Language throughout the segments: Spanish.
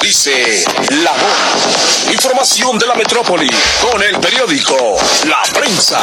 dice la voz. Información de la metrópoli con el periódico La Prensa.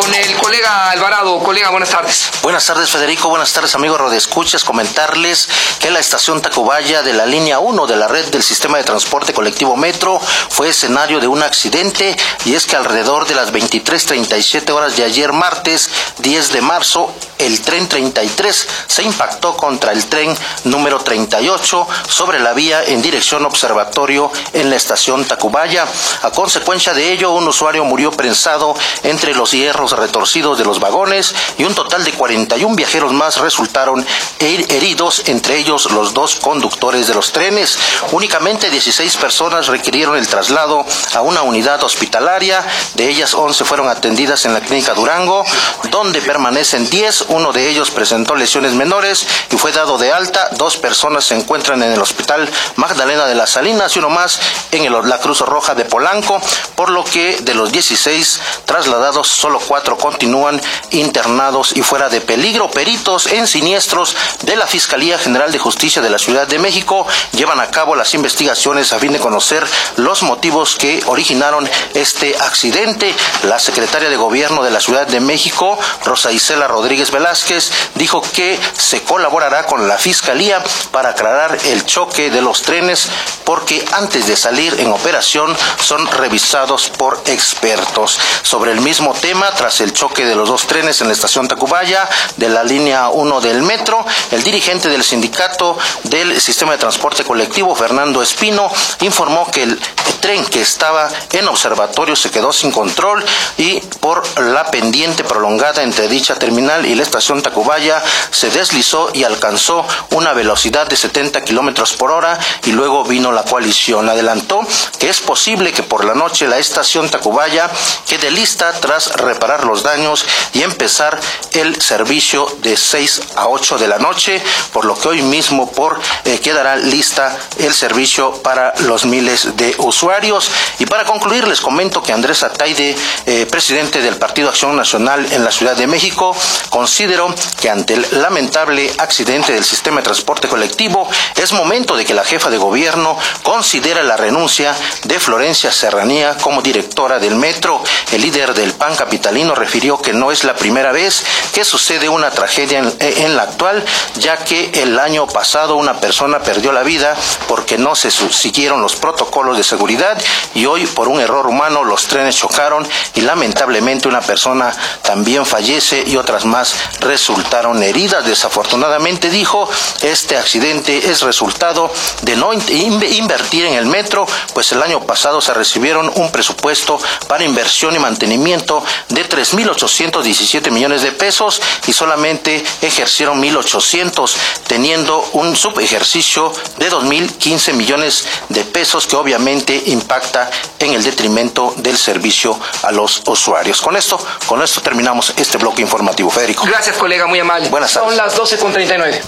Con el colega Alvarado. Colega, buenas tardes. Buenas tardes, Federico. Buenas tardes, amigos Rodescuchas. Comentarles que la estación Tacubaya de la línea 1 de la red del sistema de transporte colectivo Metro fue escenario de un accidente y es que alrededor de las 23.37 horas de ayer martes 10 de marzo el tren 33 se impactó contra el tren número 38 sobre la vía en dirección observatorio en la estación Tacubaya. A consecuencia de ello, un usuario murió prensado entre los hierros retorcidos de los vagones y un total de 41 viajeros más resultaron heridos, entre ellos los dos conductores de los trenes. Únicamente 16 personas requirieron el traslado a una unidad hospitalaria, de ellas 11 fueron atendidas en la clínica Durango, donde permanecen 10, uno de ellos presentó lesiones menores y fue dado de alta. Dos personas se encuentran en el hospital Magdalena de las Salinas y uno más en la Cruz Roja de Polanco, por lo que de los 16 trasladados, solo cuatro continúan internados y fuera de peligro. Peritos en siniestros de la Fiscalía General de Justicia de la Ciudad de México llevan a cabo las investigaciones a fin de conocer los motivos que originaron este accidente. La secretaria de Gobierno de la Ciudad de México, Rosa Isela Rodríguez Velázquez, dijo que se colaborará con la Fiscalía para aclarar el choque de los trenes porque antes de salir en operación son revisados por expertos. Sobre el mismo tema, tras el choque de los dos trenes en la estación Tacubaya de la línea 1 del metro, el dirigente del sindicato del sistema de transporte colectivo, Fernando Espino, informó que el tren que estaba en observatorio se quedó sin control y por la pendiente prolongada entre dicha terminal y la estación Tacubaya se deslizó y alcanzó una velocidad de 70 kilómetros por hora y luego vino la coalición. Adelantó que es posible que por la noche la estación Tacubaya quede lista tras reparar los daños y empezar el servicio de 6 a 8 de la noche, por lo que hoy mismo por eh, quedará lista el servicio para los miles de usuarios. Y para concluir, les comento que Andrés Ataide, eh, presidente del Partido Acción Nacional en la Ciudad de México, consideró que ante el lamentable accidente del sistema de transporte colectivo, es momento de que la jefa de gobierno considere la renuncia de Florencia Serranía como directora del metro. El líder del PAN capitalino refirió que no es la primera vez que sucede una tragedia en, en la actual, ya que el año pasado una persona perdió la vida porque no se siguieron los protocolos de seguridad y hoy por un error humano los trenes chocaron y lamentablemente una persona también fallece y otras más resultaron heridas. Desafortunadamente dijo, este accidente es resultado de no invertir en el metro, pues el año pasado se recibieron un presupuesto para inversión y mantenimiento de 3.817 millones de pesos y solamente ejercieron 1.800, teniendo un subejercicio de 2.015 millones de pesos que obviamente impacta en el detrimento del servicio a los usuarios. Con esto, con esto terminamos este bloque informativo. Federico. Gracias, colega, muy amable. Buenas tardes. Son las 12.39.